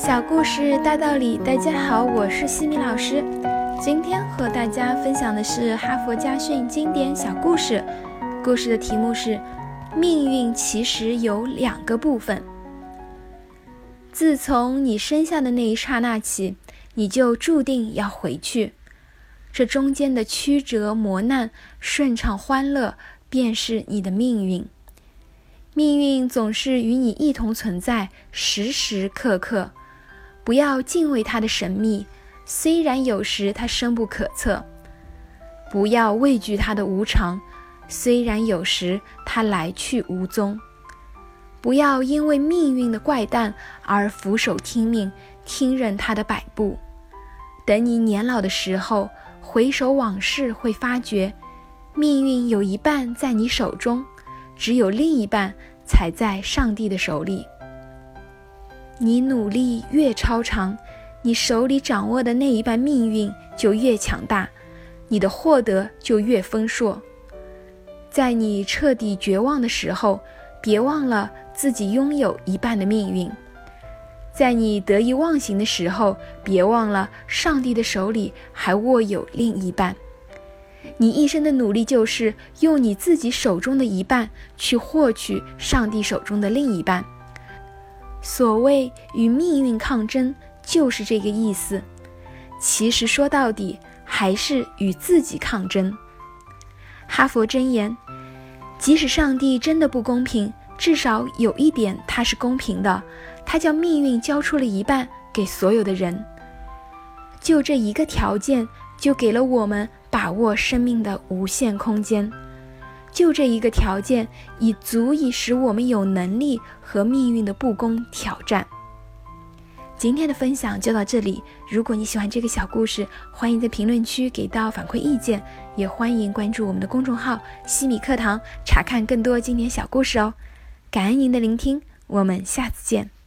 小故事大道理，大家好，我是西米老师。今天和大家分享的是哈佛家训经典小故事。故事的题目是：命运其实有两个部分。自从你生下的那一刹那起，你就注定要回去。这中间的曲折磨难、顺畅欢乐，便是你的命运。命运总是与你一同存在，时时刻刻。不要敬畏它的神秘，虽然有时它深不可测；不要畏惧它的无常，虽然有时它来去无踪。不要因为命运的怪诞而俯首听命，听任它的摆布。等你年老的时候，回首往事，会发觉，命运有一半在你手中，只有另一半才在上帝的手里。你努力越超常，你手里掌握的那一半命运就越强大，你的获得就越丰硕。在你彻底绝望的时候，别忘了自己拥有一半的命运；在你得意忘形的时候，别忘了上帝的手里还握有另一半。你一生的努力就是用你自己手中的一半去获取上帝手中的另一半。所谓与命运抗争，就是这个意思。其实说到底，还是与自己抗争。哈佛箴言：即使上帝真的不公平，至少有一点他是公平的，他将命运交出了一半给所有的人。就这一个条件，就给了我们把握生命的无限空间。就这一个条件，已足以使我们有能力和命运的不公挑战。今天的分享就到这里。如果你喜欢这个小故事，欢迎在评论区给到反馈意见，也欢迎关注我们的公众号“西米课堂”，查看更多经典小故事哦。感恩您的聆听，我们下次见。